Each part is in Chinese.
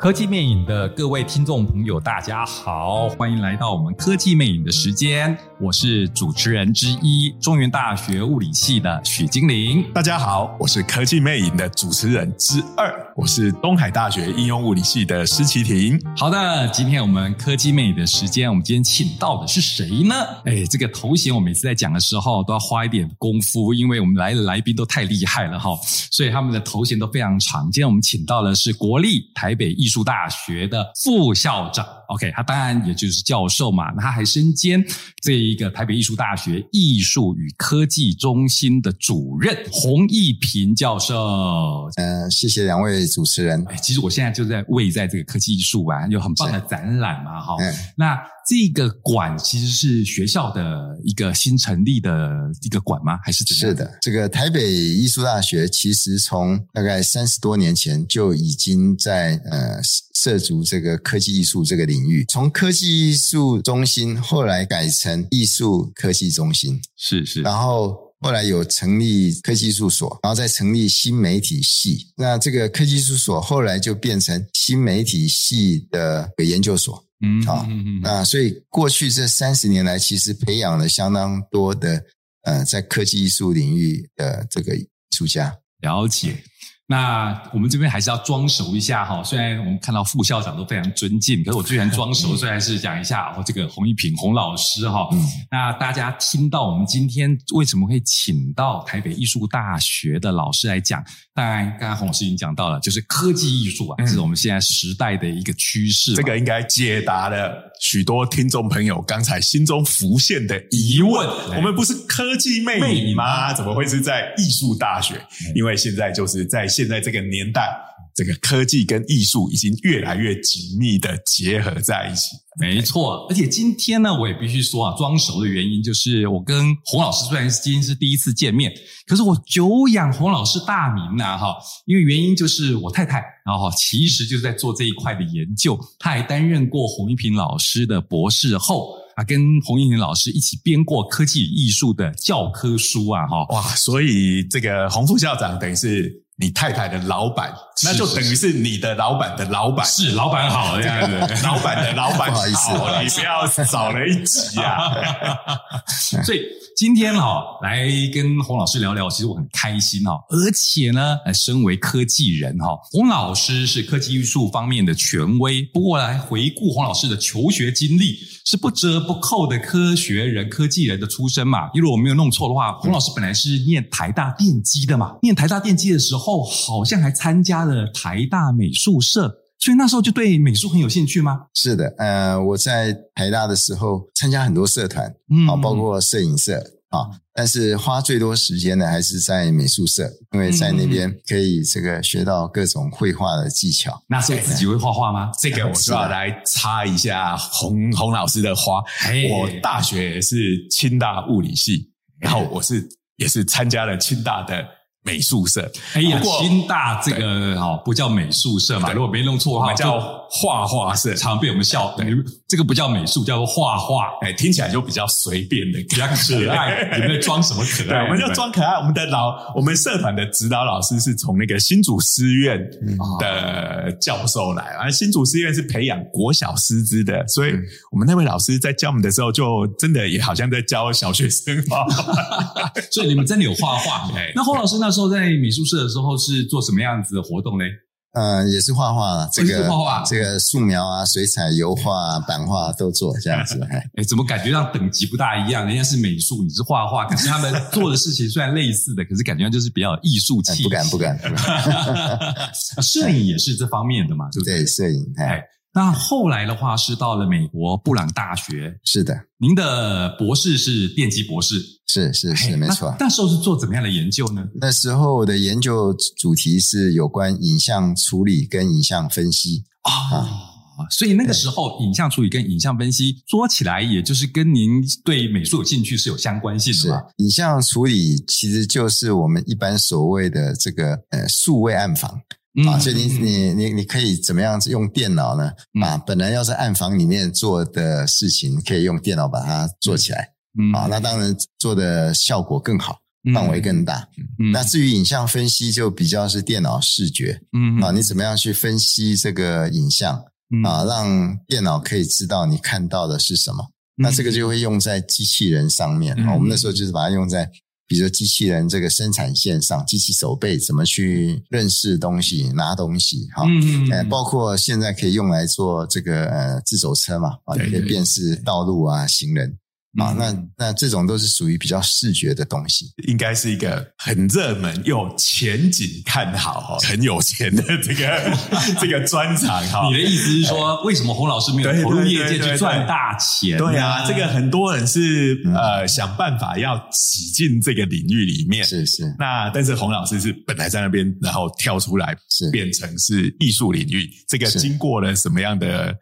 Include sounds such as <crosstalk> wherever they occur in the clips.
科技魅影的各位听众朋友，大家好，欢迎来到我们科技魅影的时间。我是主持人之一，中原大学物理系的许金玲。大家好，我是科技魅影的主持人之二，我是东海大学应用物理系的施奇婷。好的，今天我们科技魅影的时间，我们今天请到的是谁呢？哎，这个头衔我每次在讲的时候都要花一点功夫，因为我们来的来宾都太厉害了哈，所以他们的头衔都非常长。今天我们请到的是国立台北艺术大学的副校长。，OK，他当然也就是教授嘛，那他还身兼这一个台北艺术大学艺术与科技中心的主任洪义平教授。嗯、呃，谢谢两位主持人。哎，其实我现在就在位在这个科技艺术馆，有很棒的展览嘛，哈。嗯，那。这个馆其实是学校的一个新成立的一个馆吗？还是怎样？是的，这个台北艺术大学其实从大概三十多年前就已经在呃涉足这个科技艺术这个领域，从科技艺术中心后来改成艺术科技中心，是是，然后后来有成立科技艺术所，然后再成立新媒体系，那这个科技艺术所后来就变成新媒体系的研究所。嗯，好，那所以过去这三十年来，其实培养了相当多的呃，在科技艺术领域的这个艺术家。了解。那我们这边还是要装熟一下哈，虽然我们看到副校长都非常尊敬，可是我最喜欢装熟，虽然是讲一下哦，这个洪一平洪老师哈。嗯。那大家听到我们今天为什么会请到台北艺术大学的老师来讲？当然，刚刚洪老师已经讲到了，就是科技艺术啊，这是我们现在时代的一个趋势。这个应该解答了许多听众朋友刚才心中浮现的疑问。我们不是科技魅瘾吗？怎么会是在艺术大学？因为现在就是在。现在这个年代，这个科技跟艺术已经越来越紧密的结合在一起。没错，而且今天呢，我也必须说啊，装熟的原因就是我跟洪老师虽然今天是第一次见面，可是我久仰洪老师大名呐，哈，因为原因就是我太太，然后其实就是在做这一块的研究，她还担任过洪一平老师的博士后啊，跟洪一平老师一起编过科技与艺术的教科书啊，哈，哇，所以这个洪副校长等于是。你太太的老板，那就等于是你的老板的老板，是老板好这样子，<laughs> 老板的老板好，不好意思，你不要少了一级啊。<laughs> 所以今天哈来跟洪老师聊聊，其实我很开心哈，而且呢，身为科技人哈，洪老师是科技艺术方面的权威。不过来回顾洪老师的求学经历，是不折不扣的科学人、科技人的出身嘛。因为我没有弄错的话，洪老师本来是念台大电机的嘛，念台大电机的时候。哦，好像还参加了台大美术社，所以那时候就对美术很有兴趣吗？是的，呃，我在台大的时候参加很多社团，嗯，包括摄影社啊，但是花最多时间的还是在美术社，因为在那边可以这个学到各种绘画的技巧。那时候自己会画画吗？<laughs> 这个我就要来插一下洪洪老师的花。我大学也是清大物理系，然后我是也是参加了清大的。美术社，哎呀，新大这个哦不叫美术社嘛，如果没弄错的话，叫画画社，常被我们笑。对，这个不叫美术，叫做画画。哎，听起来就比较随便的，比较可爱。有没有装什么可爱？我们就装可爱。我们的老，我们社团的指导老师是从那个新竹师院的教授来，而新竹师院是培养国小师资的，所以我们那位老师在教我们的时候，就真的也好像在教小学生嘛。<laughs> 所以你们真的有画画？<laughs> 那洪老师那。那时候在美术社的时候是做什么样子的活动呢？呃，也是画画，这个画画，这个素描啊、水彩、油画、版画都做这样子。<laughs> 哎，怎么感觉上等级不大一样？人家是美术，你是画画，可是他们 <laughs> 做的事情虽然类似的，可是感觉上就是比较艺术气。不敢，不敢。<laughs> 摄影也是这方面的嘛，对不对？对，摄影。哎。那后来的话是到了美国布朗大学，是的。您的博士是电机博士，是是是，没错。那时候是做怎么样的研究呢？那时候的研究主题是有关影像处理跟影像分析啊，啊所以那个时候影像处理跟影像分析说起来，也就是跟您对美术有兴趣是有相关性的嘛。影像处理其实就是我们一般所谓的这个呃数位暗房。啊，所以你你你你可以怎么样用电脑呢？啊，本来要在暗房里面做的事情，可以用电脑把它做起来。啊，那当然做的效果更好。范围更大。嗯，那至于影像分析，就比较是电脑视觉。嗯啊，你怎么样去分析这个影像啊，让电脑可以知道你看到的是什么？那这个就会用在机器人上面。我们那时候就是把它用在。比如说机器人这个生产线上，机器手背怎么去认识东西、拿东西，哈，嗯，包括现在可以用来做这个呃自走车嘛，啊，可以辨识道路啊、行人。啊，那那这种都是属于比较视觉的东西，应该是一个很热门又前景看好哈，很有钱的这个 <laughs> 这个专场哈。你的意思是说，为什么洪老师没有投入业界去赚大钱？对啊，这个很多人是呃想办法要挤进这个领域里面，是是。那但是洪老师是本来在那边，然后跳出来，是变成是艺术领域，这个经过了什么样的？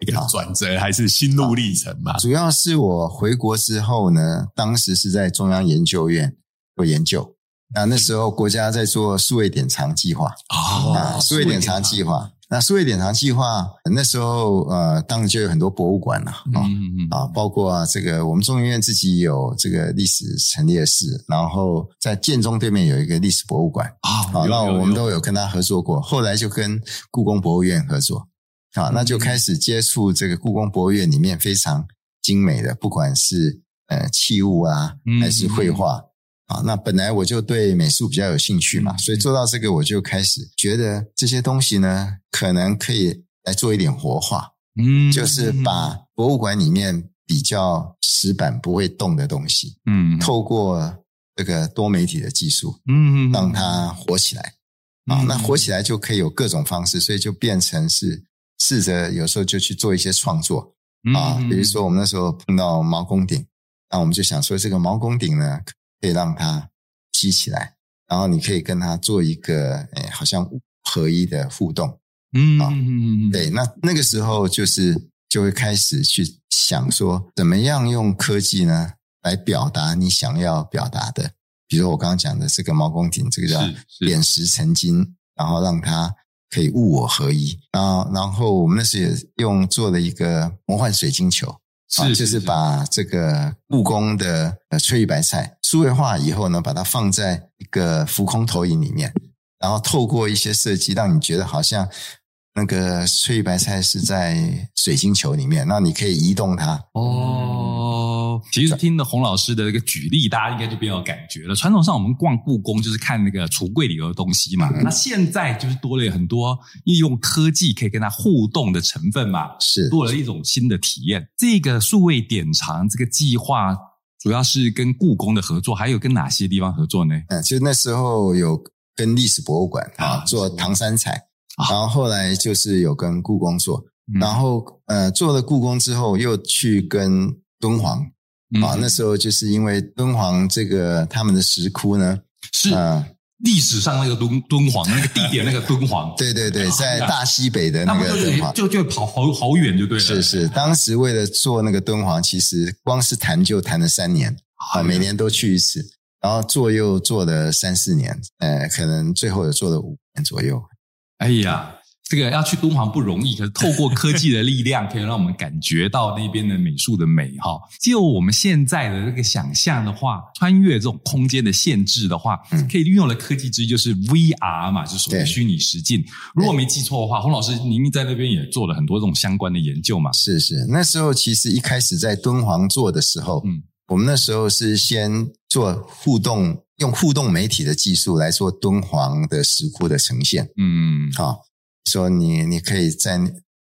一个转折还是心路历程嘛？主要是我回国之后呢，当时是在中央研究院做研究。那那时候国家在做数位典藏计划啊，数位典藏计划。那数位典藏计划那时候呃，当然就有很多博物馆了啊啊，包括啊这个我们中研院自己有这个历史陈列室，然后在建中对面有一个历史博物馆啊，好，那我们都有跟他合作过，后来就跟故宫博物院合作。啊，那就开始接触这个故宫博物院里面非常精美的，不管是呃器物啊，还是绘画啊。那本来我就对美术比较有兴趣嘛，所以做到这个，我就开始觉得这些东西呢，可能可以来做一点活化，嗯，就是把博物馆里面比较死板不会动的东西，嗯，透过这个多媒体的技术，嗯，让它活起来啊。那活起来就可以有各种方式，所以就变成是。试着有时候就去做一些创作啊，比如说我们那时候碰到毛公鼎，那我们就想说这个毛公鼎呢，可以让它吸起来，然后你可以跟它做一个诶，好像合一的互动，嗯啊，对，那那个时候就是就会开始去想说，怎么样用科技呢来表达你想要表达的，比如说我刚刚讲的这个毛公鼎，这个叫点石成金，然后让它。可以物我合一。啊，然后我们那时也用做了一个魔幻水晶球，是，是，是，就是。把这个故宫的呃翠玉白菜数位化以后呢，把它放在一个浮空投影里面，然后透过一些设计，让你觉得好像那个翠玉白菜是在水晶球里面，那你可以移动它。哦。其实听了洪老师的一个举例，大家应该就比较有感觉了。传统上我们逛故宫就是看那个橱柜里的东西嘛，那现在就是多了很多利用科技可以跟它互动的成分嘛，是多了一种新的体验。这个数位典藏这个计划主要是跟故宫的合作，还有跟哪些地方合作呢？嗯，其实那时候有跟历史博物馆啊做唐三彩，然后后来就是有跟故宫做，然后呃做了故宫之后，又去跟敦煌。啊，那时候就是因为敦煌这个他们的石窟呢，是历史上那个敦敦煌那个地点那个敦煌，对 <laughs> 对对，在大西北的那个敦煌，就就跑好好远就对了。是是，当时为了做那个敦煌，其实光是谈就谈了三年，啊，每年都去一次，然后做又做了三四年，呃，可能最后也做了五年左右。哎呀。这个要去敦煌不容易，可是透过科技的力量，<laughs> 可以让我们感觉到那边的美术的美哈。就我们现在的这个想象的话，穿越这种空间的限制的话，可以运用的科技之一就是 VR 嘛，就是所谓虚拟实境。如果没记错的话，洪老师您在那边也做了很多这种相关的研究嘛？是是，那时候其实一开始在敦煌做的时候，嗯，我们那时候是先做互动，用互动媒体的技术来做敦煌的石窟的呈现，嗯，好。说你你可以在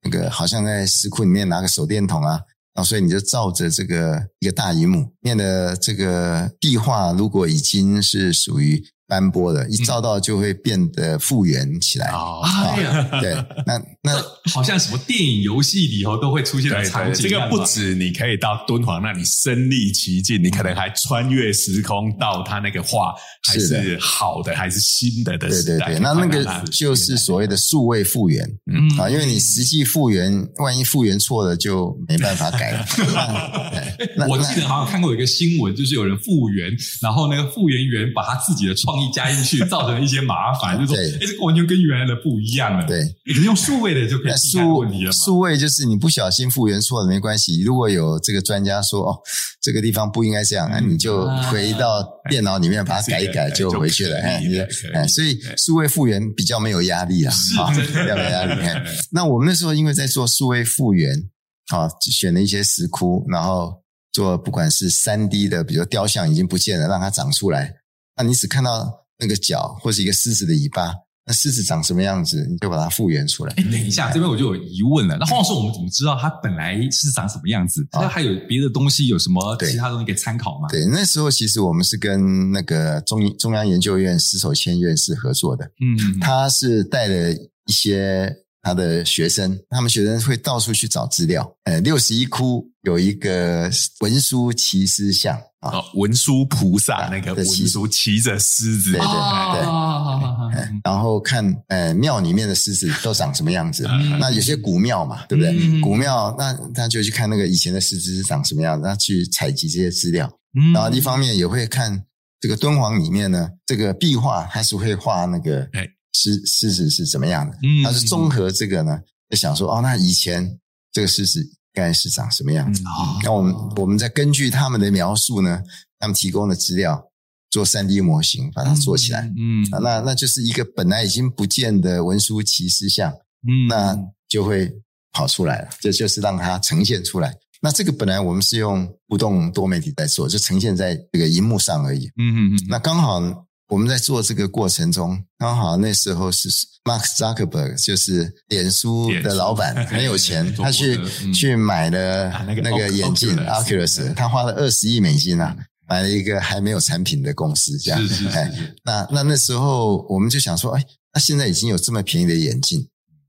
那个好像在石窟里面拿个手电筒啊，然后所以你就照着这个一个大荧幕面的这个壁画，如果已经是属于。斑驳的，一照到就会变得复原起来。哦，哎呀，对，那那 <laughs> 好像什么电影、游戏里头都会出现的场景。这个不止你可以到敦煌那里身历其境，你可能还穿越时空到他那个画，还是好的，还是新的的时代。对对对，那那个就是所谓的数位复原。嗯啊，因为你实际复原，万一复原错了，就没办法改了。<laughs> 我记得好像看过一个新闻，就是有人复原，然后那个复原员把他自己的创意。加进去造成一些麻烦，就是说，哎，这个完全跟原来的不一样了。对，你用数位的就可以数数位就是你不小心复原错了没关系，如果有这个专家说哦，这个地方不应该这样，那你就回到电脑里面把它改一改就回去了。哎，哎，所以数位复原比较没有压力啊，好，比较没有压力。那我们那时候因为在做数位复原，啊，选了一些石窟，然后做不管是三 D 的，比如雕像已经不见了，让它长出来，那你只看到。那个脚或是一个狮子的尾巴，那狮子长什么样子，你就把它复原出来。哎，等一下，这边我就有疑问了。那黄老师，我们怎么知道它本来是长什么样子？它还有别的东西，有什么其他东西可以参考吗？对，那时候其实我们是跟那个中中央研究院施守谦院士合作的。嗯，他是带了一些他的学生，他们学生会到处去找资料。呃，六十一窟有一个文殊骑狮像。哦，文殊菩萨那个文殊骑着狮子，对对对，然后看呃庙里面的狮子都长什么样子？那有些古庙嘛，对不对？古庙那他就去看那个以前的狮子是长什么样子，他去采集这些资料。然后一方面也会看这个敦煌里面呢，这个壁画还是会画那个狮狮子是怎么样的？他是综合这个呢，就想说哦，那以前这个狮子。该是长什么样子？那我们我们再根据他们的描述呢，他们提供的资料做三 D 模型，把它做起来。嗯，那那就是一个本来已经不见的文殊骑狮像，嗯，那就会跑出来了。这就是让它呈现出来。那这个本来我们是用互动多媒体在做，就呈现在这个荧幕上而已。嗯嗯嗯。那刚好。我们在做这个过程中，刚好那时候是 Mark Zuckerberg，就是脸书的老板，<laughs> 很有钱，他去去买了那个眼镜 Oculus，他花了二十亿美金啊，买了一个还没有产品的公司，这样。哎，那那那时候我们就想说，哎，那现在已经有这么便宜的眼镜，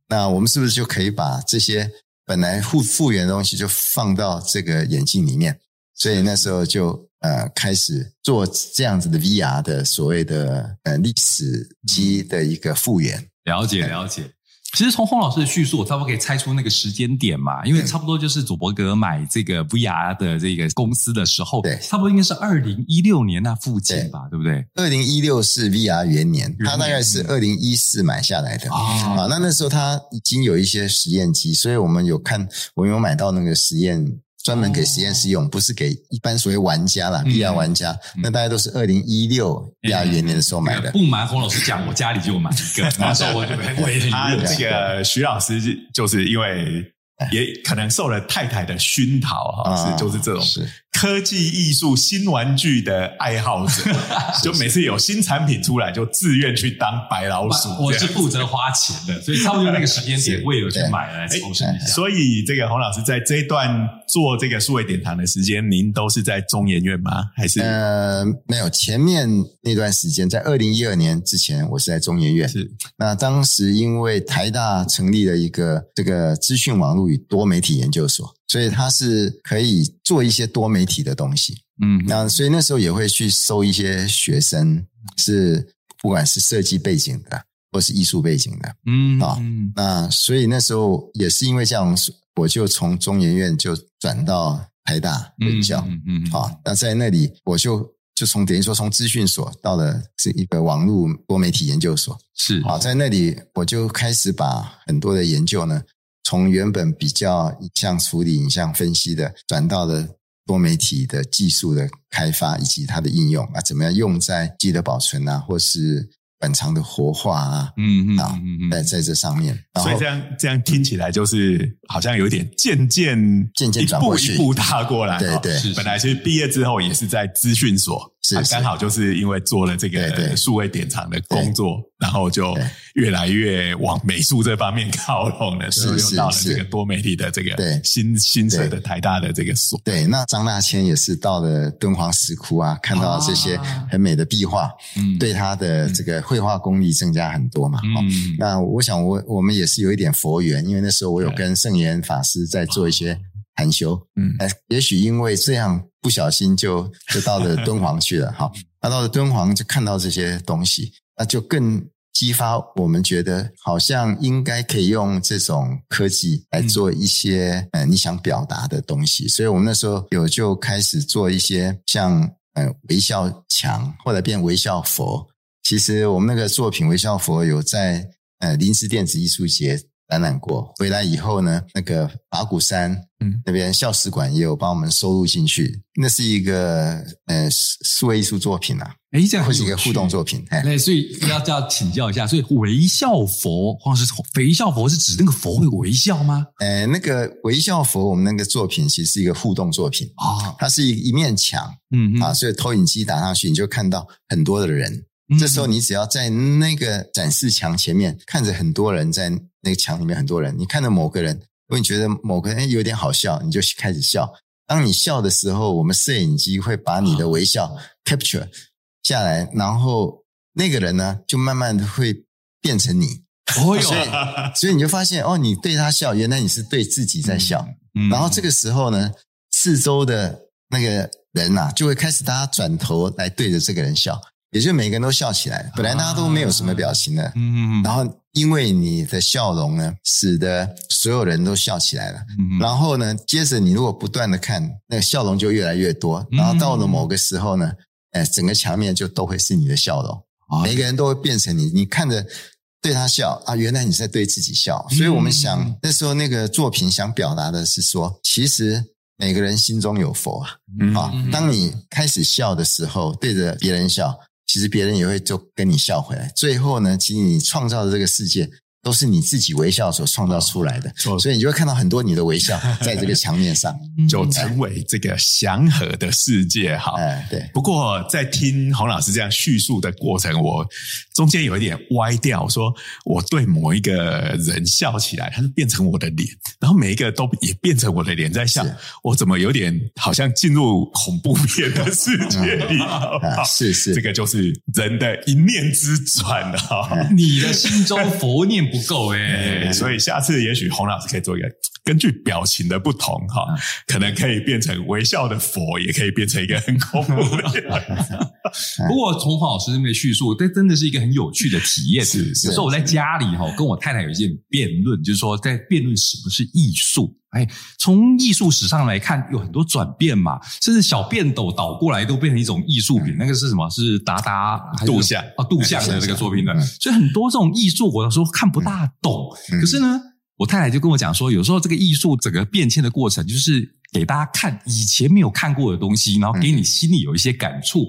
那我们是不是就可以把这些本来复复原的东西就放到这个眼镜里面？所以那时候就。呃，开始做这样子的 VR 的所谓的呃历史机的一个复原，了解了解。其实从洪老师的叙述，我差不多可以猜出那个时间点嘛，因为差不多就是祖伯格买这个 VR 的这个公司的时候，对，差不多应该是二零一六年那附近吧，对，对不对？二零一六是 VR 元年，他大概是二零一四买下来的啊。那那时候他已经有一些实验机，所以我们有看，我们有买到那个实验。专门给实验室用，不是给一般所谓玩家啦，VR 玩家。那大家都是二零一六 VR 元年的时候买的。不瞒洪老师讲，我家里就有买一个，那时候我就 <laughs> 我也他这个徐老师就是因为也可能受了太太的熏陶哈，是就是这种。科技艺术新玩具的爱好者，<laughs> 就每次有新产品出来，就自愿去当白老鼠。我是负责花钱的，所以差不多那个时间点，我也有去买来重生一下。所以，这个洪老师在这一段做这个数位典藏的时间，您都是在中研院吗？还是呃，没有。前面那段时间，在二零一二年之前，我是在中研院。是。那当时因为台大成立了一个这个资讯网络与多媒体研究所。所以他是可以做一些多媒体的东西，嗯，那所以那时候也会去收一些学生，是不管是设计背景的，或是艺术背景的，嗯啊，那所以那时候也是因为这样，我就从中研院就转到台大任教，嗯嗯，啊，那在那里我就就从等于说从资讯所到了这一个网络多媒体研究所，是。啊，在那里我就开始把很多的研究呢。从原本比较影像处理、影像分析的，转到了多媒体的技术的开发以及它的应用啊，怎么样用在记忆的保存啊，或是本藏的活化啊，嗯嗯啊，在在这上面，所以这样这样听起来就是好像有点渐渐渐渐一步一步踏过来，对对，本来其实毕业之后也是在资讯所。是，刚好就是因为做了这个数位典藏的工作，然后就越来越往美术这方面靠拢了，所以又到了这个多媒体的这个对。新新设的台大的这个所。对，那张大千也是到了敦煌石窟啊，看到这些很美的壁画，嗯，对他的这个绘画功力增加很多嘛。嗯，那我想我我们也是有一点佛缘，因为那时候我有跟圣严法师在做一些。禅修，嗯，也许因为这样不小心就就到了敦煌去了，哈，那到了敦煌就看到这些东西，那就更激发我们觉得好像应该可以用这种科技来做一些呃你想表达的东西，所以我们那时候有就开始做一些像呃微笑墙，后来变微笑佛。其实我们那个作品微笑佛有在呃临时电子艺术节。展览过，回来以后呢，那个法鼓山嗯那边校史馆也有帮我们收录进去。那是一个呃数位艺术作品啊，哎这样会是一个互动作品。哎，所以要要请教一下，所以微笑佛或者是微笑佛是指那个佛会微笑吗？呃，那个微笑佛，我们那个作品其实是一个互动作品啊，哦、它是一一面墙，嗯啊，所以投影机打上去，你就看到很多的人。嗯、这时候你只要在那个展示墙前面看着很多人，在那个墙里面很多人，你看到某个人，如果你觉得某个人有点好笑，你就开始笑。当你笑的时候，我们摄影机会把你的微笑 capture 下来，然后那个人呢，就慢慢的会变成你。哦以 <laughs> 所以你就发现哦，你对他笑，原来你是对自己在笑。嗯，然后这个时候呢，四周的那个人呐、啊，就会开始大家转头来对着这个人笑。也就每个人都笑起来，本来大家都没有什么表情的，嗯，然后因为你的笑容呢，使得所有人都笑起来了，嗯，然后呢，接着你如果不断的看，那个笑容就越来越多，然后到了某个时候呢，哎，整个墙面就都会是你的笑容，每个人都会变成你，你看着对他笑啊，原来你在对自己笑，所以我们想那时候那个作品想表达的是说，其实每个人心中有佛啊，啊，当你开始笑的时候，对着别人笑。其实别人也会就跟你笑回来。最后呢，其实你创造的这个世界。都是你自己微笑所创造出来的，哦、所以你就会看到很多你的微笑 <laughs> 在这个墙面上，就成为这个祥和的世界。哈，哎，对。不过在听洪老师这样叙述的过程，我中间有一点歪掉，说我对某一个人笑起来，他就变成我的脸，然后每一个都也变成我的脸在笑，我怎么有点好像进入恐怖片的世界里？<laughs> 是是，这个就是人的一念之转哈，嗯、你的心中佛念。不够哎，所以下次也许洪老师可以做一个，根据表情的不同哈，可能可以变成微笑的佛，也可以变成一个很恐怖的。<laughs> 不过从洪老师那边叙述，这真的是一个很有趣的体验。是，是，有时候我在家里哈，跟我太太有一件辩论，就是说在辩论什么是艺术。哎，从艺术史上来看，有很多转变嘛，甚至小便斗倒过来都变成一种艺术品。那个是什么？是达达杜象啊，杜象的这个作品的。所以很多这种艺术，我有时候看不大懂。可是呢，我太太就跟我讲说，有时候这个艺术整个变迁的过程，就是给大家看以前没有看过的东西，然后给你心里有一些感触。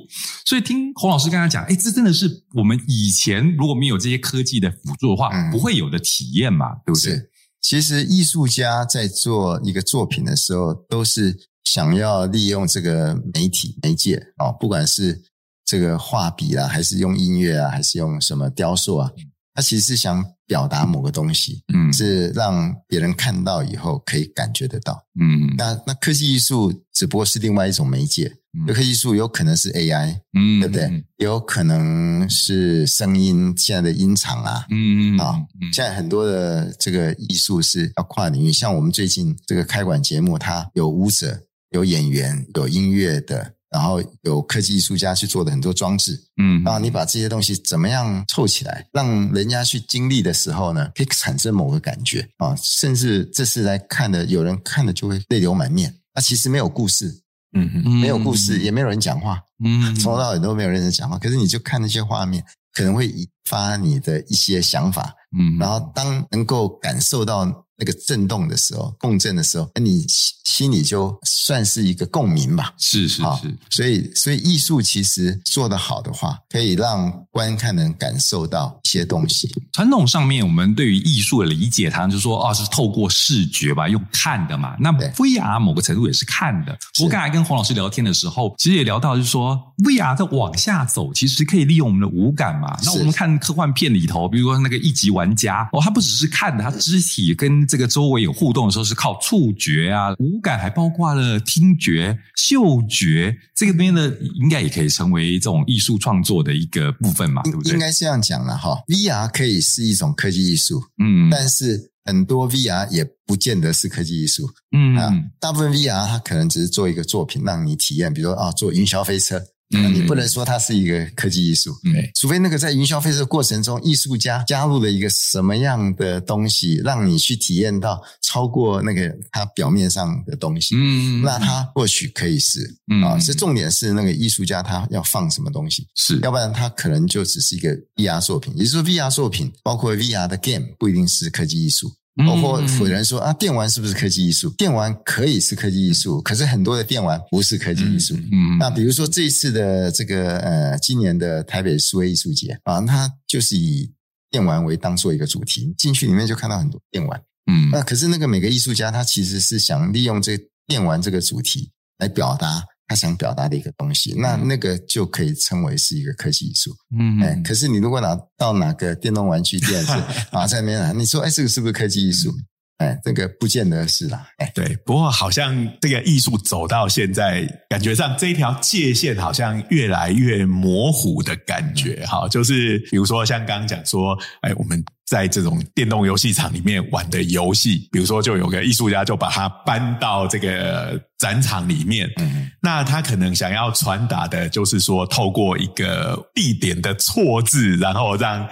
所以听洪老师刚才讲，哎，这真的是我们以前如果没有这些科技的辅助的话，不会有的体验嘛，对不对？其实艺术家在做一个作品的时候，都是想要利用这个媒体媒介啊，不管是这个画笔啊，还是用音乐啊，还是用什么雕塑啊，他其实是想表达某个东西，嗯，是让别人看到以后可以感觉得到，嗯，那那科技艺术只不过是另外一种媒介。嗯。科技艺术有可能是 AI，嗯，对不对？有可能是声音，现在的音场啊，嗯嗯。啊，现在很多的这个艺术是要跨领域，像我们最近这个开馆节目，它有舞者、有演员、有音乐的，然后有科技艺术家去做的很多装置，嗯，然后你把这些东西怎么样凑起来，让人家去经历的时候呢，可以产生某个感觉啊，甚至这次来看的，有人看了就会泪流满面，那其实没有故事。嗯哼，没有故事，也没有人讲话，嗯，从头到尾都没有人讲话。可是你就看那些画面，可能会引发你的一些想法，嗯，然后当能够感受到那个震动的时候，共振的时候，你。心里就算是一个共鸣吧，是是是，所以所以艺术其实做得好的话，可以让观看人感受到一些东西。传统上面，我们对于艺术的理解，常常就说哦，是透过视觉吧，用看的嘛。那 VR 某个程度也是看的。不过刚才跟洪老师聊天的时候，其实也聊到，就是说 VR 在往下走，其实可以利用我们的五感嘛。那我们看科幻片里头，比如说那个一级玩家哦，他不只是看的，他肢体跟这个周围有互动的时候，是靠触觉啊五。感还包括了听觉、嗅觉，这个边呢，应该也可以成为这种艺术创作的一个部分嘛，对不对？应该这样讲了哈，VR 可以是一种科技艺术，嗯，但是很多 VR 也不见得是科技艺术，嗯啊，大部分 VR 它可能只是做一个作品让你体验，比如说啊，坐云霄飞车。嗯，你不能说它是一个科技艺术，嗯，除非那个在云霄飞车过程中，艺术家加入了一个什么样的东西，让你去体验到超过那个它表面上的东西，嗯，那它或许可以是，嗯，啊，是重点是那个艺术家他要放什么东西，是，要不然他可能就只是一个 VR 作品，也就是说 VR 作品包括 VR 的 game 不一定是科技艺术。包括有人说啊，电玩是不是科技艺术？电玩可以是科技艺术，可是很多的电玩不是科技艺术。嗯，那比如说这一次的这个呃，今年的台北数位艺术节啊，它就是以电玩为当做一个主题，进去里面就看到很多电玩。嗯，那可是那个每个艺术家他其实是想利用这电玩这个主题来表达。他想表达的一个东西，那那个就可以称为是一个科技艺术。嗯，哎，可是你如果拿到哪个电动玩具店是啊，在那边啊，你说哎，这个是不是科技艺术？哎，这个不见得是啦。哎，对，不过好像这个艺术走到现在，感觉上这一条界限好像越来越模糊的感觉。哈，就是比如说像刚刚讲说，哎，我们。在这种电动游戏场里面玩的游戏，比如说，就有个艺术家就把它搬到这个展场里面。嗯，那他可能想要传达的就是说，透过一个地点的错字，然后让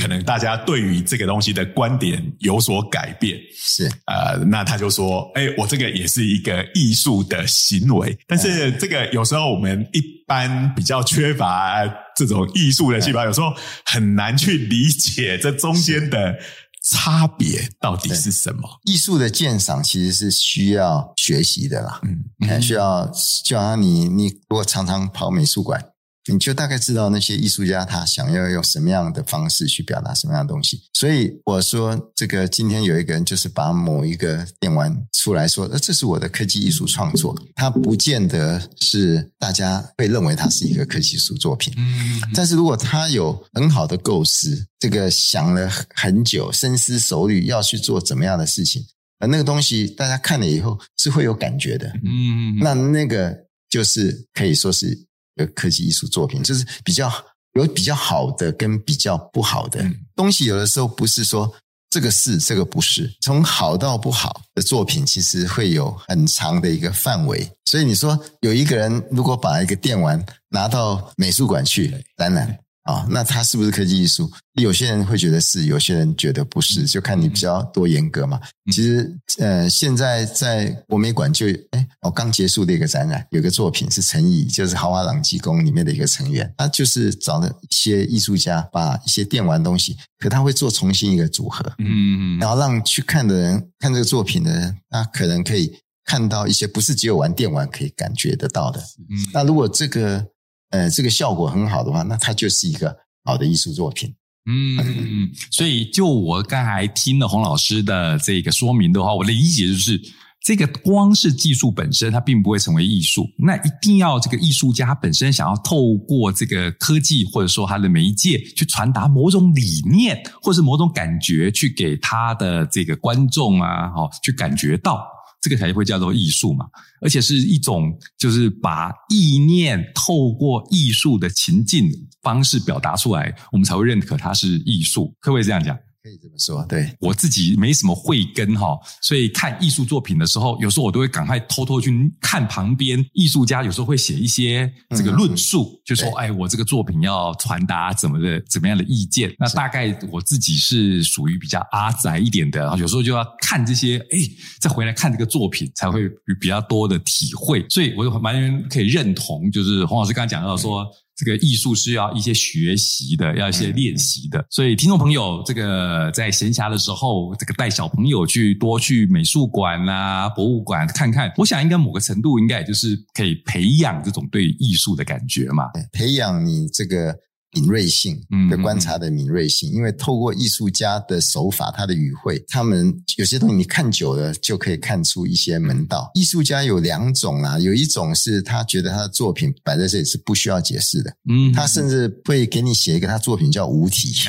可能大家对于这个东西的观点有所改变。是，呃，那他就说，哎，我这个也是一个艺术的行为。但是这个有时候我们一般比较缺乏。这种艺术的细胞有时候很难去理解这中间的差别到底是什么。艺术的鉴赏其实是需要学习的啦，嗯，需要就好像你你如果常常跑美术馆。你就大概知道那些艺术家他想要用什么样的方式去表达什么样的东西。所以我说，这个今天有一个人就是把某一个电玩出来说，呃，这是我的科技艺术创作，他不见得是大家会认为他是一个科技艺术作品。嗯，但是如果他有很好的构思，这个想了很久，深思熟虑要去做怎么样的事情，而那个东西大家看了以后是会有感觉的。嗯，那那个就是可以说是。的科技艺术作品，就是比较有比较好的跟比较不好的东西。有的时候不是说这个是这个不是，从好到不好的作品，其实会有很长的一个范围。所以你说有一个人如果把一个电玩拿到美术馆去展览。啊、哦，那它是不是科技艺术？有些人会觉得是，有些人觉得不是，就看你比较多严格嘛。其实，呃，现在在国美馆就，哎，我刚结束的一个展览，有个作品是陈怡，就是豪华朗机宫里面的一个成员，他就是找了一些艺术家，把一些电玩东西，可他会做重新一个组合，嗯，然后让去看的人看这个作品的人，他可能可以看到一些不是只有玩电玩可以感觉得到的。嗯，那如果这个。呃，这个效果很好的话，那它就是一个好的艺术作品。嗯嗯，<laughs> 所以就我刚才听了洪老师的这个说明的话，我的理解就是，这个光是技术本身，它并不会成为艺术。那一定要这个艺术家本身想要透过这个科技或者说他的媒介去传达某种理念，或是某种感觉，去给他的这个观众啊，好去感觉到。这个才会叫做艺术嘛，而且是一种就是把意念透过艺术的情境方式表达出来，我们才会认可它是艺术。可不可以这样讲？可以这么说，对。我自己没什么慧根哈，所以看艺术作品的时候，有时候我都会赶快偷偷去看旁边艺术家，有时候会写一些这个论述，嗯、就说：“哎，我这个作品要传达怎么的怎么样的意见。”那大概我自己是属于比较阿宅一点的，有时候就要看这些，哎，再回来看这个作品，才会比较多的体会。所以我就完全可以认同，就是洪老师刚才讲到说。嗯这个艺术是要一些学习的，要一些练习的。所以，听众朋友，这个在闲暇的时候，这个带小朋友去多去美术馆啊、博物馆看看，我想应该某个程度，应该也就是可以培养这种对艺术的感觉嘛。培养你这个。敏锐性的观察的敏锐性，因为透过艺术家的手法，他的语汇，他们有些东西你看久了就可以看出一些门道。艺术家有两种啦，有一种是他觉得他的作品摆在这里是不需要解释的，嗯，他甚至会给你写一个他作品叫无题，<laughs>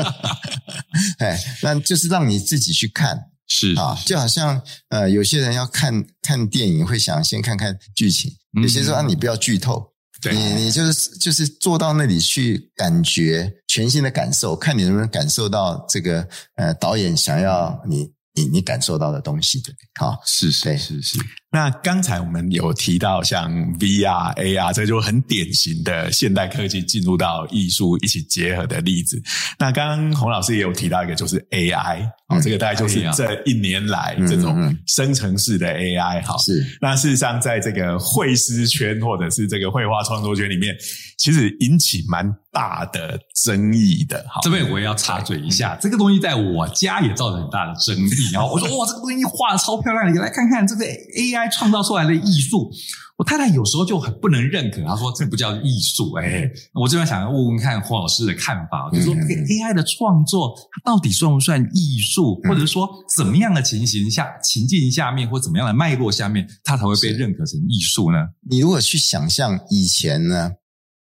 <laughs> 哎，那就是让你自己去看，是啊，就好像呃，有些人要看看电影会想先看看剧情，有些说啊，你不要剧透。对你你就是就是坐到那里去感觉全新的感受，看你能不能感受到这个呃导演想要你你你感受到的东西。好，是是是是。那刚才我们有提到像 VR、AR，这就很典型的现代科技进入到艺术一起结合的例子。那刚刚洪老师也有提到一个，就是 AI，啊、嗯，这个大概就是这一年来这种生成式的 AI，好，是。那事实上，在这个绘师圈或者是这个绘画创作圈里面，其实引起蛮大的争议的。好，这边我也要插嘴一下，这个东西在我家也造成很大的争议。然后我说，哇，这个东西画的超漂亮，你来看看这个 AI。创造出来的艺术，我太太有时候就很不能认可。她说：“这不叫艺术。”哎，我这边想要问问看洪老师的看法，就是说这个 AI 的创作，它到底算不算艺术？或者说怎么样的情形下、情境下面，或怎么样的脉络下面，它才会被认可成艺术呢？你如果去想象以前呢，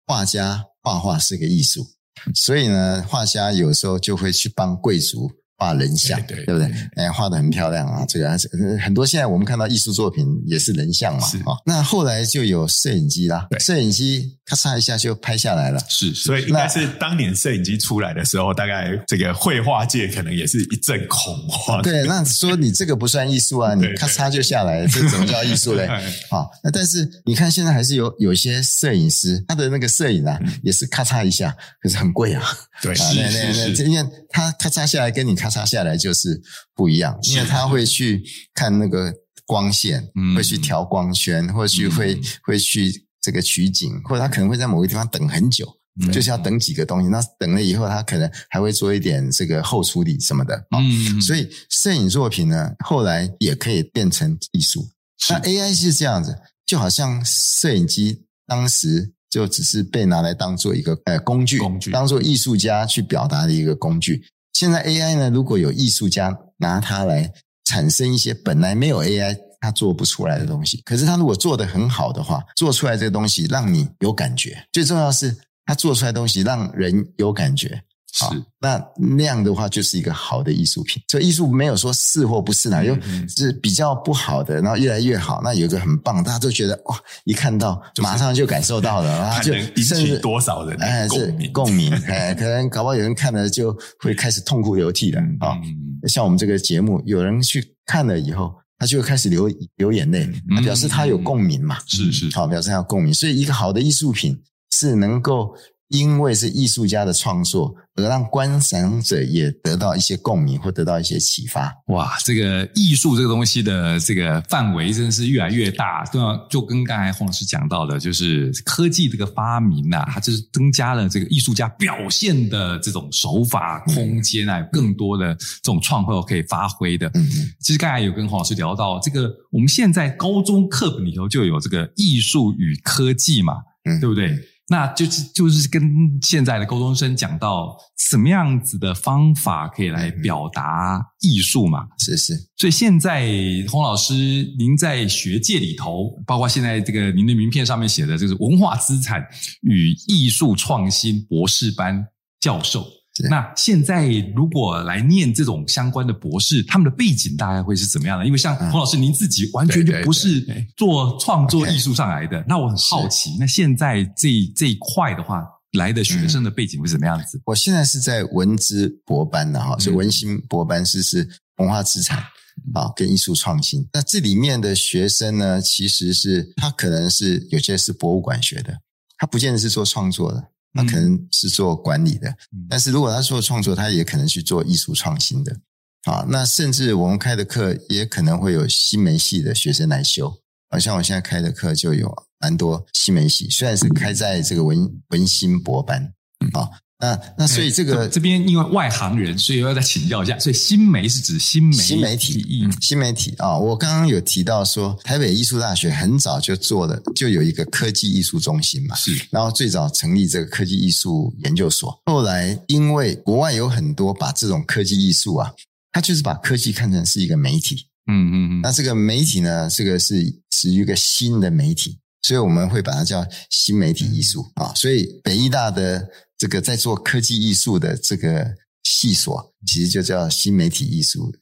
画家画画是个艺术，所以呢，画家有时候就会去帮贵族。画人像，对，对，对不对？哎，画的很漂亮啊！这个还是很多。现在我们看到艺术作品也是人像嘛，是啊。那后来就有摄影机啦，对，摄影机咔嚓一下就拍下来了。是，所以应该是当年摄影机出来的时候，大概这个绘画界可能也是一阵恐慌。对，那说你这个不算艺术啊，<laughs> 你咔嚓就下来了，这怎么叫艺术嘞？好，<laughs> 那但是你看现在还是有有些摄影师，他的那个摄影啊，也是咔嚓一下，可是很贵啊。对，是是是，因为他咔嚓下来跟你咔。擦下来就是不一样，因为他会去看那个光线，嗯、会去调光圈，或许会、嗯、会去这个取景，或者他可能会在某个地方等很久，嗯、就是要等几个东西。那等了以后，他可能还会做一点这个后处理什么的。嗯，所以摄影作品呢，后来也可以变成艺术。那 AI 是这样子，就好像摄影机当时就只是被拿来当做一个呃工具，工具当做艺术家去表达的一个工具。现在 AI 呢，如果有艺术家拿它来产生一些本来没有 AI 它做不出来的东西，可是它如果做得很好的话，做出来这个东西让你有感觉，最重要是它做出来东西让人有感觉。好，那那样的话就是一个好的艺术品。所以艺术没有说是或不是呢，又是比较不好的，然后越来越好。那有一个很棒，大家都觉得哇，一看到马上就感受到了，<laughs> 然后就甚至多少人哎是共鸣哎，<laughs> 可能搞不好有人看了就会开始痛哭流涕的啊。像我们这个节目，有人去看了以后，他就会开始流流眼泪，表示他有共鸣嘛。是是，好，表示他有共鸣。所以一个好的艺术品是能够。因为是艺术家的创作，而让观赏者也得到一些共鸣，或得到一些启发。哇，这个艺术这个东西的这个范围真的是越来越大。对啊，就跟刚才洪老师讲到的，就是科技这个发明啊，它就是增加了这个艺术家表现的这种手法、空间啊，有更多的这种创作可以发挥的。嗯嗯。其实刚才有跟洪老师聊到这个，我们现在高中课本里头就有这个艺术与科技嘛，嗯，对不对？那就是就是跟现在的高中生讲到什么样子的方法可以来表达艺术嘛？是是。所以现在洪老师，您在学界里头，包括现在这个您的名片上面写的，就是文化资产与艺术创新博士班教授。那现在如果来念这种相关的博士，他们的背景大概会是怎么样的？因为像洪老师您自己完全就不是做创作艺术上来的，那我很好奇，那现在这这一块的话，来的学生的背景会怎么样子？我现在是在文资博班的哈，是文心博班，是是文化资产啊跟艺术创新。那这里面的学生呢，其实是他可能是有些是博物馆学的，他不见得是做创作的。他可能是做管理的，但是如果他做创作，他也可能去做艺术创新的。啊，那甚至我们开的课也可能会有新媒系的学生来修。好像我现在开的课就有蛮多新媒系，虽然是开在这个文文心博班啊。那那所以这个这边因为外行人，所以我要再请教一下。所以新媒是指新媒新媒体，嗯，新媒体啊。我刚刚有提到说，台北艺术大学很早就做了，就有一个科技艺术中心嘛。是。然后最早成立这个科技艺术研究所，后来因为国外有很多把这种科技艺术啊，它就是把科技看成是一个媒体。嗯嗯嗯。那这个媒体呢，这个是是一个新的媒体，所以我们会把它叫新媒体艺术啊。所以北艺大的。这个在做科技艺术的这个系所，其实就叫新媒体艺术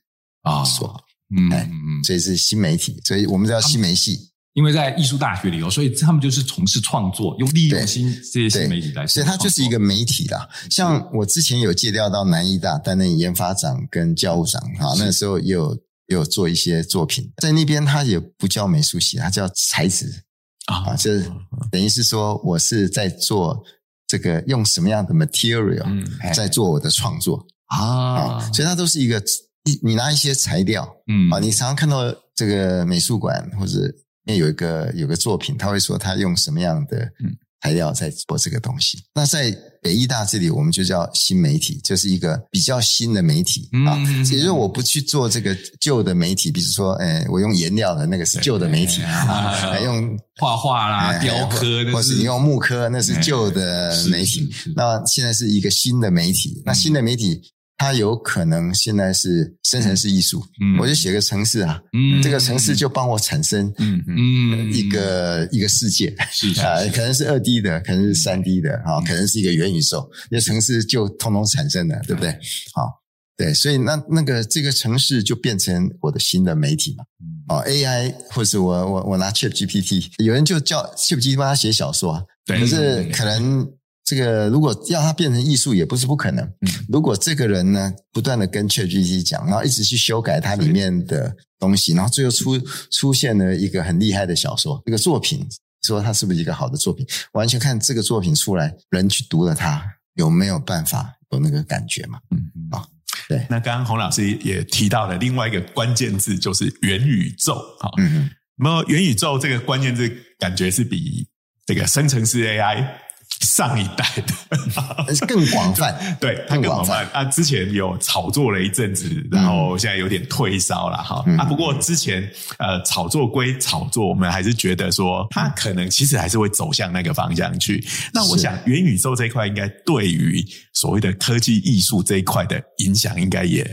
啊所，嗯嗯嗯，所以是新媒体，所以我们叫新媒系。因为在艺术大学里头，所以他们就是从事创作，用利用新这些新媒体来，所以它就是一个媒体啦。像我之前有借调到南艺大担任研发长跟教务长啊，那时候也有也有做一些作品，在那边它也不叫美术系，它叫材质啊，就是等于是说我是在做这个用什么样的 material 在做我的创作。啊，所以它都是一个你你拿一些材料，嗯。啊，你常常看到这个美术馆或者那有一个有个作品，他会说他用什么样的嗯。材料在做这个东西。那在北艺大这里，我们就叫新媒体，就是一个比较新的媒体啊。也就是我不去做这个旧的媒体，比如说，哎，我用颜料的那个是旧的媒体啊，用画画啦、雕刻，或是你用木刻，那是旧的媒体。那现在是一个新的媒体，那新的媒体。它有可能现在是生成式艺术，嗯，我就写个城市啊，嗯，这个城市就帮我产生，嗯嗯，一个一个世界，是 <laughs> 啊，可能是二 D 的，可能是三 D 的，啊，可能是一个元宇宙，那城市就通通产生了，对不对？好，对，所以那那个这个城市就变成我的新的媒体嘛，哦，AI 或者是我我我拿 ChatGPT，有人就叫 ChatGPT 帮他写小说，对，可是可能。这个如果要它变成艺术，也不是不可能。如果这个人呢，不断的跟 ChatGPT 讲，然后一直去修改它里面的东西，然后最后出出现了一个很厉害的小说，这个作品，说它是不是一个好的作品？完全看这个作品出来，人去读了它，有没有办法有那个感觉嘛？嗯嗯啊，对。那刚刚洪老师也提到了另外一个关键字，就是元宇宙。哈，嗯，那么元宇宙这个关键字，感觉是比这个生成式 AI。上一代的更广泛，<laughs> 对，它更广泛。啊，之前有炒作了一阵子，然后现在有点退烧了哈。啊，不过之前呃，炒作归炒作，我们还是觉得说它可能其实还是会走向那个方向去。那我想元宇宙这一块应该对于所谓的科技艺术这一块的影响，应该也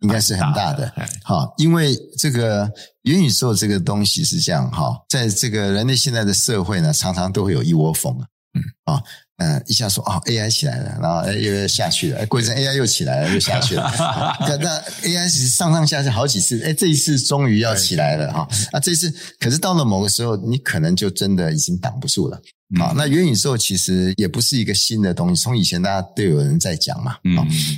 应该是很大的。好，因为这个元宇宙这个东西是这样哈，在这个人类现在的社会呢，常常都会有一窝蜂啊。嗯啊，嗯，一下说啊，AI 起来了，然后又下去了，哎，过一阵 AI 又起来了，又下去了。<laughs> 那那 AI 是上上下下好几次，哎，这一次终于要起来了哈。那这次可是到了某个时候，你可能就真的已经挡不住了。啊，那元宇宙其实也不是一个新的东西，从以前大家都有人在讲嘛。嗯，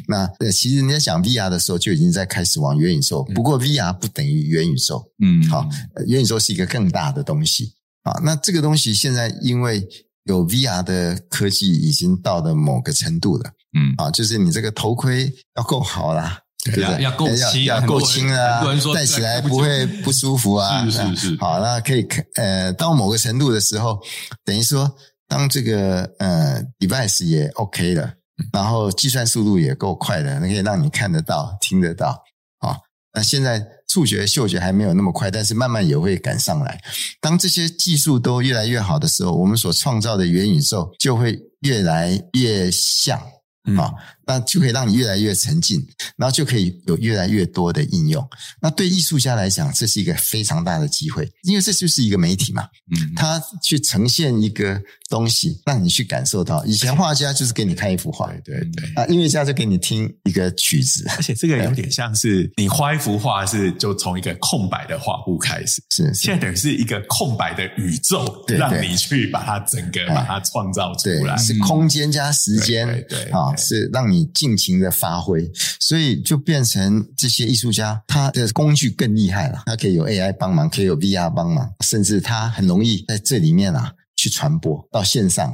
那其实人家讲 VR 的时候就已经在开始往元宇宙，不过 VR 不等于元宇宙。嗯，好，元宇宙是一个更大的东西。啊，那这个东西现在因为。有 VR 的科技已经到了某个程度了，嗯啊，就是你这个头盔要够好啦，对不对？要够轻，要够轻啊，戴起来不会不舒服啊。是是是。好，那可以呃，到某个程度的时候，等于说，当这个呃 device 也 OK 了，然后计算速度也够快了，那可以让你看得到、听得到。啊，那现在。触觉、嗅觉还没有那么快，但是慢慢也会赶上来。当这些技术都越来越好的时候，我们所创造的元宇宙就会越来越像。啊、哦，那就可以让你越来越沉浸，然后就可以有越来越多的应用。那对艺术家来讲，这是一个非常大的机会，因为这就是一个媒体嘛。嗯，他去呈现一个东西，让你去感受到。以前画家就是给你看一幅画，对对，对。啊，音乐家就给你听一个曲子，而且这个有点像是你画一幅画是就从一个空白的画布开始，是，是现在等于是一个空白的宇宙，对对，让你去把它整个把它创造出来，是空间加时间，对，对，对啊。是让你尽情的发挥，所以就变成这些艺术家，他的工具更厉害了。他可以有 AI 帮忙，可以有 VR 帮忙，甚至他很容易在这里面啊去传播到线上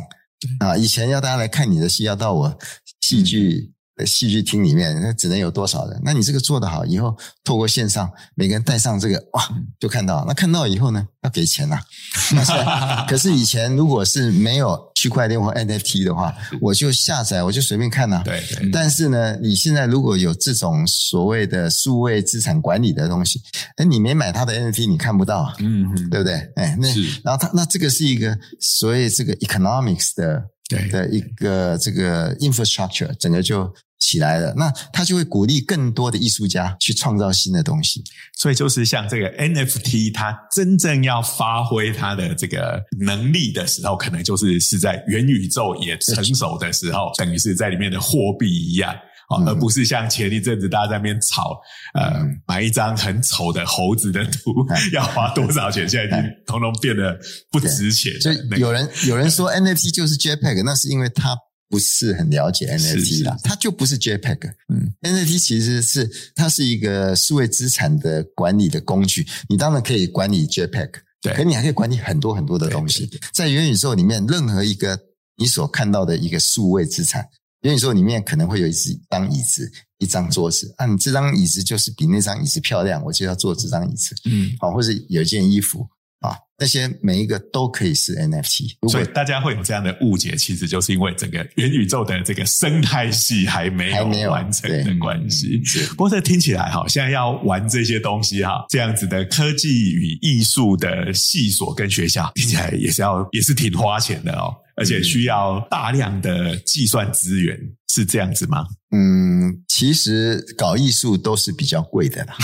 啊。以前要大家来看你的戏，要到我戏剧。戏剧厅里面那只能有多少人？那你这个做得好，以后透过线上，每个人带上这个，哇，就看到。那看到以后呢，要给钱呐、<laughs> 啊。可是以前如果是没有区块链或 NFT 的话，我就下载，我就随便看呐、啊。对对。但是呢，你现在如果有这种所谓的数位资产管理的东西，哎，你没买他的 NFT，你看不到，嗯嗯，对不对？哎，那然后他那这个是一个所谓这个 economics 的。对的一个这个 infrastructure 整个就起来了，那他就会鼓励更多的艺术家去创造新的东西。所以就是像这个 NFT，它真正要发挥它的这个能力的时候，可能就是是在元宇宙也成熟的时候，等于是在里面的货币一样。而不是像前一阵子大家在那边吵，呃，买一张很丑的猴子的图 <laughs> 要花多少钱？现在已经通通变得不值钱。所以有人有人说 NFT 就是 JPEG，那是因为他不是很了解 NFT 啦，它就不是 JPEG。嗯，NFT 其实是它是一个数位资产的管理的工具。你当然可以管理 JPEG，对，可你还可以管理很多很多的东西。在元宇宙里面，任何一个你所看到的一个数位资产，元宇宙里面可能会有一张椅子、一张桌子。啊，你这张椅子就是比那张椅子漂亮，我就要坐这张椅子。嗯，好，或者有一件衣服。啊，那些每一个都可以是 NFT，所以大家会有这样的误解，其实就是因为整个元宇宙的这个生态系还没有完成的关系。不过这听起来哈，现在要玩这些东西哈，这样子的科技与艺术的系所跟学校，听起来也是要也是挺花钱的哦，而且需要大量的计算资源。是这样子吗？嗯，其实搞艺术都是比较贵的啦，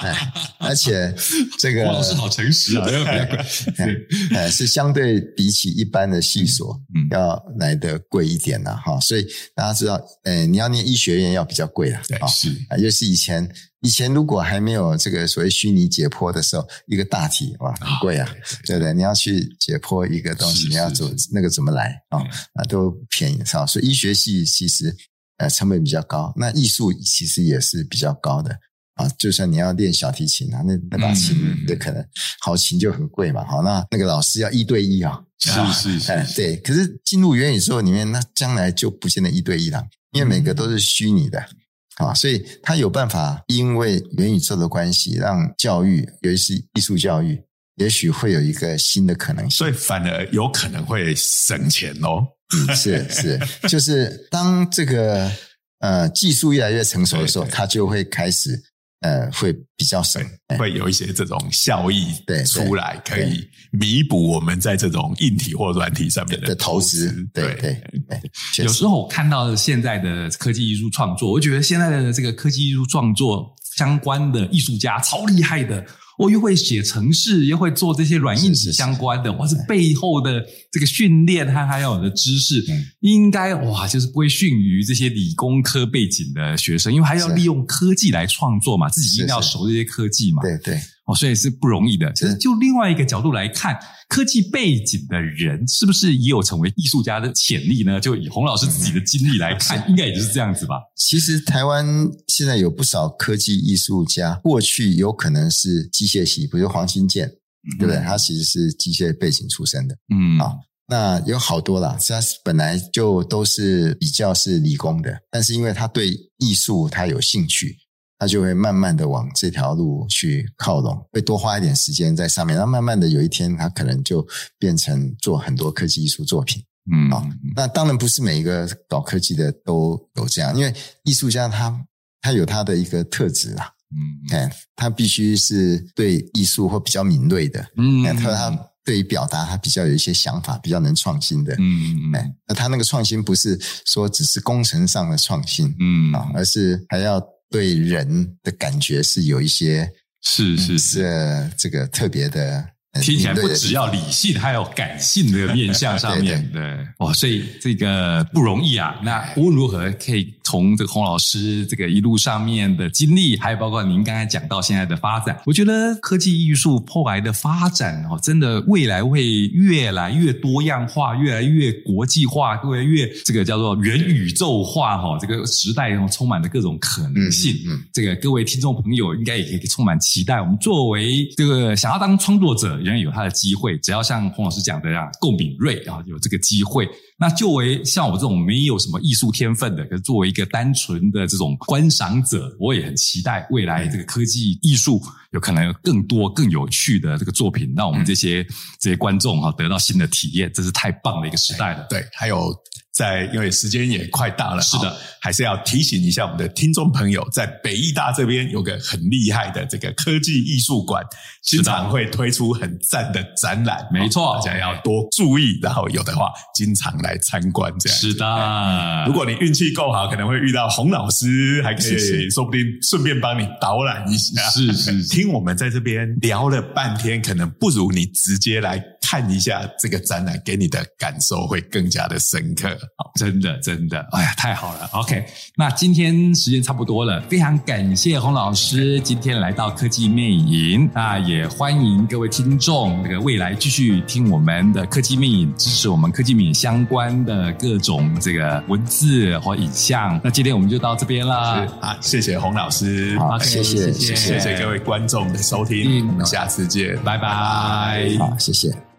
<laughs> 而且这个老师好诚实啊，要 <laughs> 比较贵，是相对比起一般的系所，嗯，要来的贵一点的哈。所以大家知道，呃，你要念医学院要比较贵了，对，是啊，尤其是以前。以前如果还没有这个所谓虚拟解剖的时候，一个大体哇很贵啊，对不对？你要去解剖一个东西，你要走那个怎么来啊？啊，都便宜是吧？所以医学系其实呃成本比较高，那艺术其实也是比较高的啊。就算你要练小提琴啊，那那把琴的可能好琴就很贵嘛。好，那那个老师要一对一啊，是是是，对。可是进入元宇宙里面，那将来就不见得一对一了，因为每个都是虚拟的。啊，所以他有办法，因为元宇宙的关系，让教育，尤其是艺术教育，也许会有一个新的可能性。所以反而有可能会省钱哦。嗯，是是，就是当这个呃技术越来越成熟的时候，它就会开始。呃，会比较省，会有一些这种效益对出来，可以弥补我们在这种硬体或软体上面的投资。对对对，有时候我看到现在的科技艺术创作，我觉得现在的这个科技艺术创作相关的艺术家超厉害的。我又会写程式，又会做这些软硬体相关的，哇，是背后的这个训练，他还有的知识，应该哇，就是不会逊于这些理工科背景的学生，因为还要利用科技来创作嘛，自己一定要熟这些科技嘛，对对。哦，所以是不容易的。其实就另外一个角度来看，科技背景的人是不是也有成为艺术家的潜力呢？就以洪老师自己的经历来看，嗯、应该也就是这样子吧。其实台湾现在有不少科技艺术家，过去有可能是机械系，比如黄新建，嗯、对不对？他其实是机械背景出身的。嗯，啊，那有好多啦，他本来就都是比较是理工的，但是因为他对艺术他有兴趣。他就会慢慢的往这条路去靠拢，会多花一点时间在上面。那慢慢的有一天，他可能就变成做很多科技艺术作品。嗯，啊，那当然不是每一个搞科技的都有这样，因为艺术家他他有他的一个特质啊。嗯，哎他必须是对艺术或比较敏锐的。嗯，他他对于表达他比较有一些想法，比较能创新的。嗯嗯，那他那个创新不是说只是工程上的创新，嗯啊，而是还要。对人的感觉是有一些是是是这个特别的。听起来不只要理性，还有感性的面向上面，对，对，对，哇，所以这个不容易啊。那无论如何，可以从这个洪老师这个一路上面的经历，还有包括您刚才讲到现在的发展，我觉得科技艺术后来的发展哦，真的未来会越来越多样化，越来越国际化，越来越这个叫做元宇宙化哈。这个时代充满了各种可能性。嗯，这个各位听众朋友应该也可以充满期待。我们作为这个想要当创作者。仍然有他的机会，只要像洪老师讲的这样够敏锐啊，有这个机会。那作为像我这种没有什么艺术天分的，可是作为一个单纯的这种观赏者，我也很期待未来这个科技艺术有可能有更多更有趣的这个作品，让我们这些这些观众哈得到新的体验，这是太棒的一个时代了。对，还有。在，因为时间也快到了，是的，还是要提醒一下我们的听众朋友，在北艺大这边有个很厉害的这个科技艺术馆，经常会推出很赞的展览，没错，大家要多注意，然后有的话经常来参观这样。是的，如果你运气够好，可能会遇到洪老师，还可以说不定顺便帮你导览一下。是是，听我们在这边聊了半天，可能不如你直接来。看一下这个展览，给你的感受会更加的深刻。好，真的真的，哎呀，太好了。OK，那今天时间差不多了，非常感谢洪老师今天来到科技魅影，那也欢迎各位听众，那个未来继续听我们的科技魅影，支持我们科技魅影相关的各种这个文字或影像。那今天我们就到这边啦，好，谢谢洪老师，好，谢谢谢谢谢谢各位观众的收听，我们下次见，拜拜，好，谢谢。